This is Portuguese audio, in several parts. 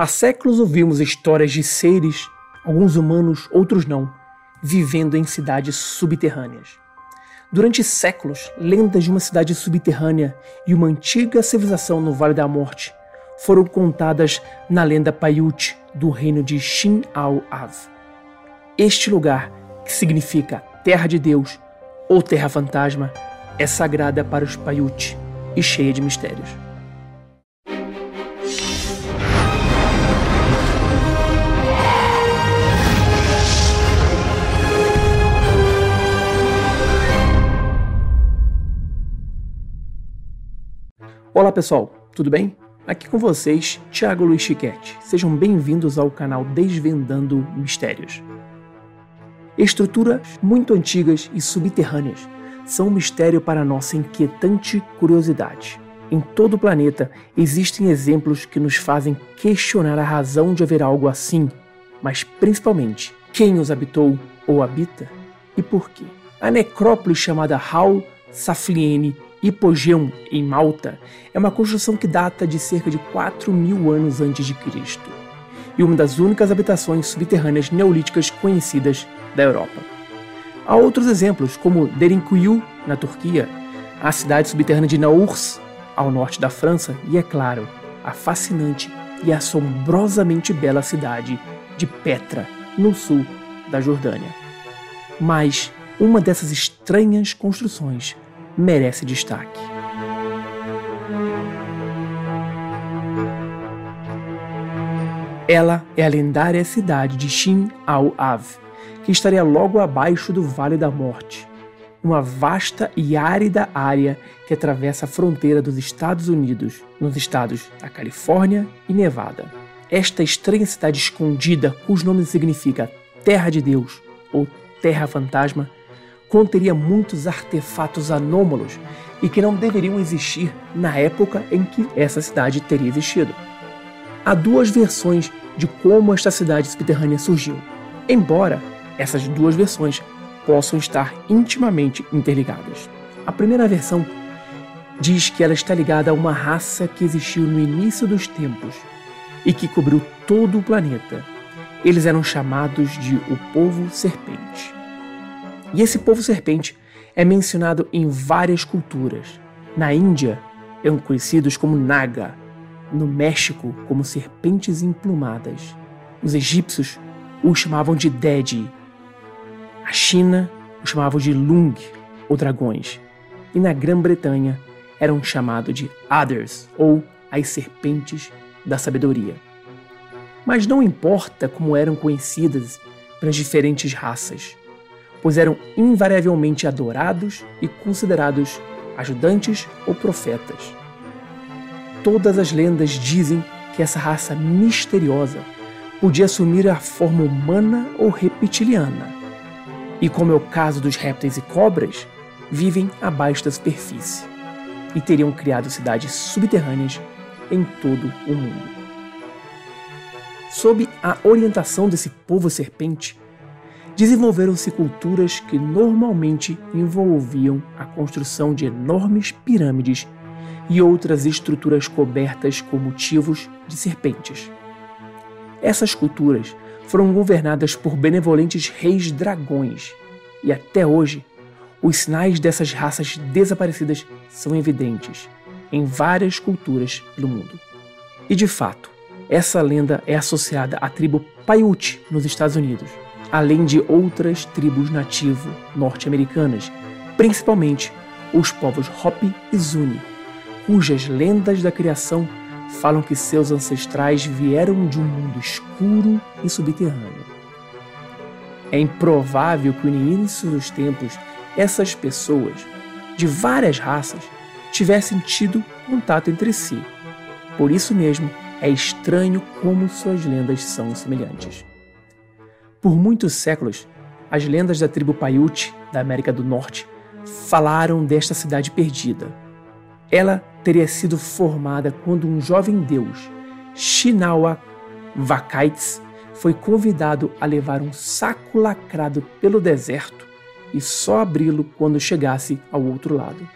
Há séculos ouvimos histórias de seres, alguns humanos, outros não, vivendo em cidades subterrâneas. Durante séculos, lendas de uma cidade subterrânea e uma antiga civilização no Vale da Morte foram contadas na lenda Paiute do reino de Shin Al Av. Este lugar, que significa Terra de Deus ou Terra Fantasma, é sagrada para os Paiute e cheia de mistérios. Olá pessoal, tudo bem? Aqui com vocês, Thiago Luiz Chiquete. Sejam bem-vindos ao canal Desvendando Mistérios. Estruturas muito antigas e subterrâneas são um mistério para nossa inquietante curiosidade. Em todo o planeta existem exemplos que nos fazem questionar a razão de haver algo assim, mas principalmente quem os habitou ou habita e por quê. A necrópole chamada Hal Safliene Hipogeum, em Malta, é uma construção que data de cerca de 4 mil anos antes de Cristo e uma das únicas habitações subterrâneas neolíticas conhecidas da Europa. Há outros exemplos, como Derinkuyu, na Turquia, a cidade subterrânea de Naurs, ao norte da França, e, é claro, a fascinante e assombrosamente bela cidade de Petra, no sul da Jordânia. Mas uma dessas estranhas construções merece destaque. Ela é a lendária cidade de Shin al-Av, que estaria logo abaixo do Vale da Morte, uma vasta e árida área que atravessa a fronteira dos Estados Unidos, nos estados da Califórnia e Nevada. Esta estranha cidade escondida, cujo nome significa Terra de Deus ou Terra Fantasma, conteria muitos artefatos anômalos e que não deveriam existir na época em que essa cidade teria existido. Há duas versões de como esta cidade subterrânea surgiu, embora essas duas versões possam estar intimamente interligadas. A primeira versão diz que ela está ligada a uma raça que existiu no início dos tempos e que cobriu todo o planeta. Eles eram chamados de o povo serpente. E esse povo serpente é mencionado em várias culturas. Na Índia, eram conhecidos como Naga, no México, como serpentes emplumadas. Os egípcios os chamavam de Dedi. A China os chamavam de Lung, ou dragões. E na Grã-Bretanha eram chamados de Others, ou as serpentes da sabedoria. Mas não importa como eram conhecidas pelas diferentes raças pois eram invariavelmente adorados e considerados ajudantes ou profetas. Todas as lendas dizem que essa raça misteriosa podia assumir a forma humana ou reptiliana, e como é o caso dos répteis e cobras, vivem abaixo da superfície e teriam criado cidades subterrâneas em todo o mundo. Sob a orientação desse povo serpente, desenvolveram-se culturas que normalmente envolviam a construção de enormes pirâmides e outras estruturas cobertas com motivos de serpentes. Essas culturas foram governadas por benevolentes reis dragões e até hoje os sinais dessas raças desaparecidas são evidentes em várias culturas do mundo. E de fato, essa lenda é associada à tribo Paiute nos Estados Unidos além de outras tribos nativo norte-americanas, principalmente os povos Hopi e Zuni, cujas lendas da criação falam que seus ancestrais vieram de um mundo escuro e subterrâneo. É improvável que no início dos tempos essas pessoas, de várias raças, tivessem tido contato entre si. Por isso mesmo, é estranho como suas lendas são semelhantes. Por muitos séculos, as lendas da tribo Paiute, da América do Norte, falaram desta cidade perdida. Ela teria sido formada quando um jovem deus, Shinawa Vakaits, foi convidado a levar um saco lacrado pelo deserto e só abri-lo quando chegasse ao outro lado.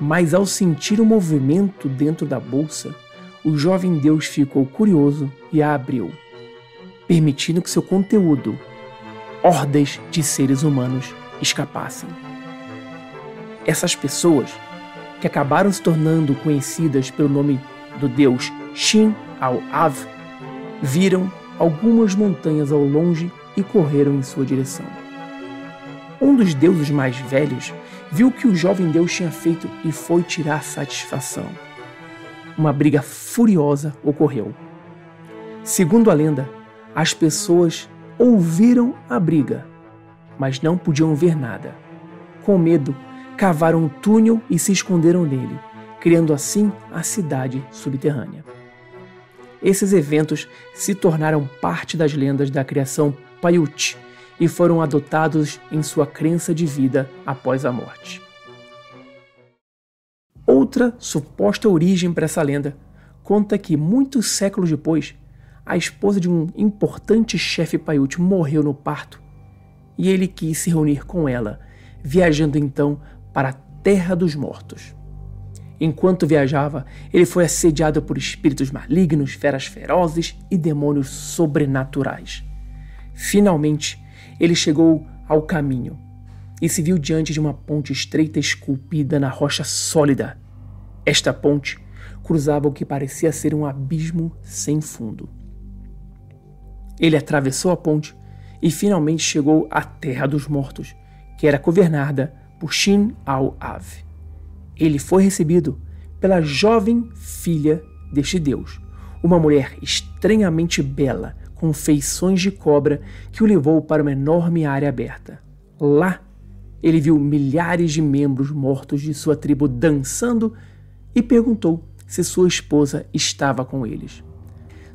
Mas ao sentir o um movimento dentro da bolsa, o jovem Deus ficou curioso e a abriu, permitindo que seu conteúdo, hordas de seres humanos, escapassem. Essas pessoas, que acabaram se tornando conhecidas pelo nome do deus Shin al-Av, viram algumas montanhas ao longe e correram em sua direção. Um dos deuses mais velhos viu o que o jovem deus tinha feito e foi tirar satisfação. Uma briga furiosa ocorreu. Segundo a lenda, as pessoas ouviram a briga, mas não podiam ver nada. Com medo, cavaram um túnel e se esconderam nele, criando assim a cidade subterrânea. Esses eventos se tornaram parte das lendas da criação Paiute e foram adotados em sua crença de vida após a morte. Outra suposta origem para essa lenda conta que, muitos séculos depois, a esposa de um importante chefe Paiute morreu no parto e ele quis se reunir com ela, viajando então para a Terra dos Mortos. Enquanto viajava, ele foi assediado por espíritos malignos, feras ferozes e demônios sobrenaturais. Finalmente, ele chegou ao caminho e se viu diante de uma ponte estreita esculpida na rocha sólida. Esta ponte cruzava o que parecia ser um abismo sem fundo. Ele atravessou a ponte e finalmente chegou à Terra dos Mortos, que era governada por Shin al-Av. Ele foi recebido pela jovem filha deste deus, uma mulher estranhamente bela, com feições de cobra que o levou para uma enorme área aberta. Lá, ele viu milhares de membros mortos de sua tribo dançando e perguntou se sua esposa estava com eles.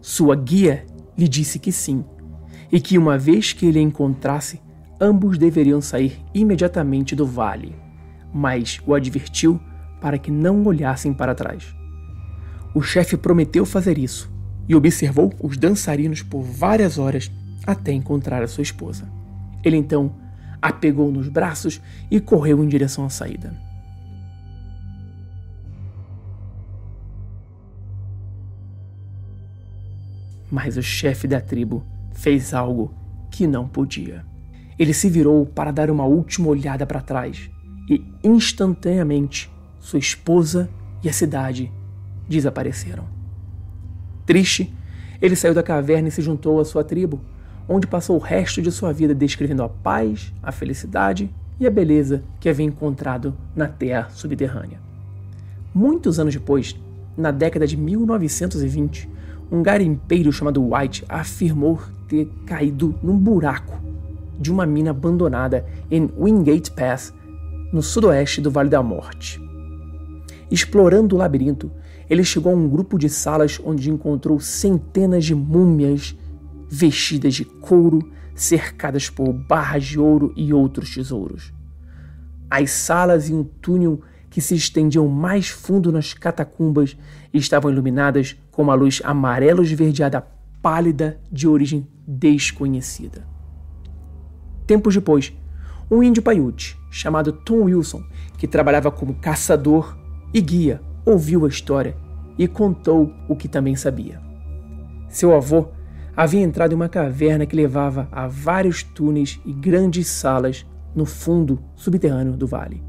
Sua guia lhe disse que sim, e que uma vez que ele a encontrasse, ambos deveriam sair imediatamente do vale, mas o advertiu para que não olhassem para trás. O chefe prometeu fazer isso, e observou os dançarinos por várias horas até encontrar a sua esposa. Ele então a pegou nos braços e correu em direção à saída. Mas o chefe da tribo fez algo que não podia. Ele se virou para dar uma última olhada para trás e instantaneamente sua esposa e a cidade desapareceram. Triste, ele saiu da caverna e se juntou à sua tribo, onde passou o resto de sua vida descrevendo a paz, a felicidade e a beleza que havia encontrado na terra subterrânea. Muitos anos depois, na década de 1920, um garimpeiro chamado White afirmou ter caído num buraco de uma mina abandonada em Wingate Pass, no sudoeste do Vale da Morte. Explorando o labirinto, ele chegou a um grupo de salas onde encontrou centenas de múmias vestidas de couro, cercadas por barras de ouro e outros tesouros. As salas e um túnel que se estendiam mais fundo nas catacumbas estavam iluminadas com uma luz amarelo esverdeada pálida de origem desconhecida. Tempos depois, um índio paiute chamado Tom Wilson, que trabalhava como caçador e guia ouviu a história e contou o que também sabia. Seu avô havia entrado em uma caverna que levava a vários túneis e grandes salas no fundo subterrâneo do vale.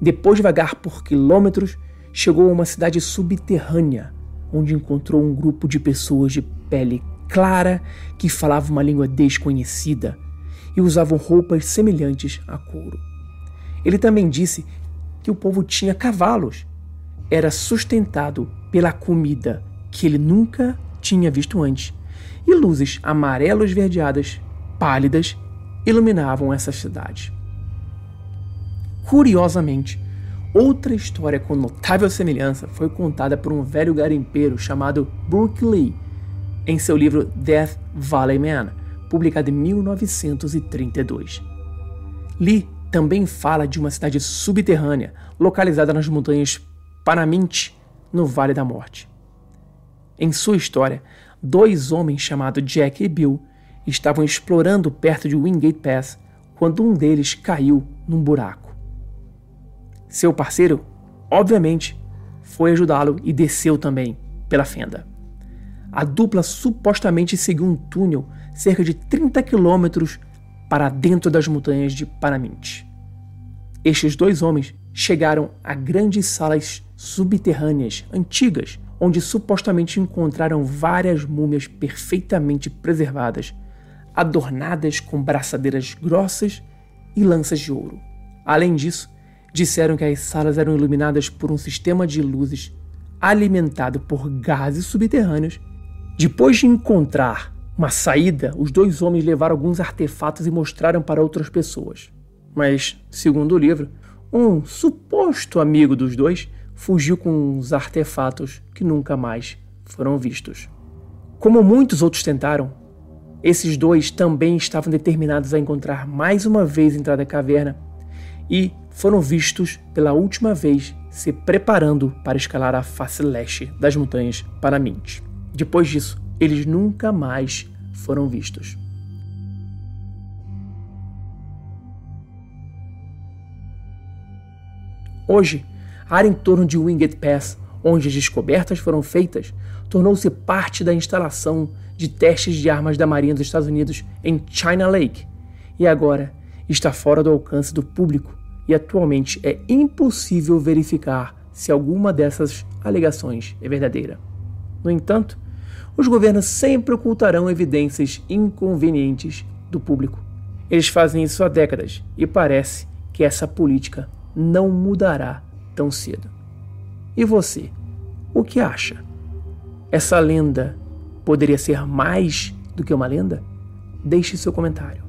Depois de vagar por quilômetros, chegou a uma cidade subterrânea, onde encontrou um grupo de pessoas de pele clara que falavam uma língua desconhecida e usavam roupas semelhantes a couro. Ele também disse que o povo tinha cavalos era sustentado pela comida que ele nunca tinha visto antes, e luzes amarelo-esverdeadas, pálidas, iluminavam essa cidade. Curiosamente, outra história com notável semelhança foi contada por um velho garimpeiro chamado Brooke Lee em seu livro Death Valley Man, publicado em 1932. Lee também fala de uma cidade subterrânea localizada nas montanhas Panamint, no Vale da Morte. Em sua história, dois homens chamados Jack e Bill estavam explorando perto de Wingate Pass quando um deles caiu num buraco. Seu parceiro, obviamente, foi ajudá-lo e desceu também, pela fenda. A dupla supostamente seguiu um túnel cerca de 30 quilômetros para dentro das montanhas de Panamint. Estes dois homens chegaram a grandes salas subterrâneas antigas, onde supostamente encontraram várias múmias perfeitamente preservadas, adornadas com braçadeiras grossas e lanças de ouro. Além disso, disseram que as salas eram iluminadas por um sistema de luzes alimentado por gases subterrâneos. Depois de encontrar uma saída, os dois homens levaram alguns artefatos e mostraram para outras pessoas. Mas, segundo o livro, um suposto amigo dos dois fugiu com os artefatos que nunca mais foram vistos. Como muitos outros tentaram, esses dois também estavam determinados a encontrar mais uma vez a entrada da caverna e foram vistos pela última vez se preparando para escalar a face leste das montanhas Paramint. Depois disso, eles nunca mais foram vistos. Hoje, a área em torno de Winged Pass, onde as descobertas foram feitas, tornou-se parte da instalação de testes de armas da Marinha dos Estados Unidos em China Lake e agora está fora do alcance do público e atualmente é impossível verificar se alguma dessas alegações é verdadeira. No entanto, os governos sempre ocultarão evidências inconvenientes do público. Eles fazem isso há décadas e parece que essa política não mudará tão cedo. E você, o que acha? Essa lenda poderia ser mais do que uma lenda? Deixe seu comentário.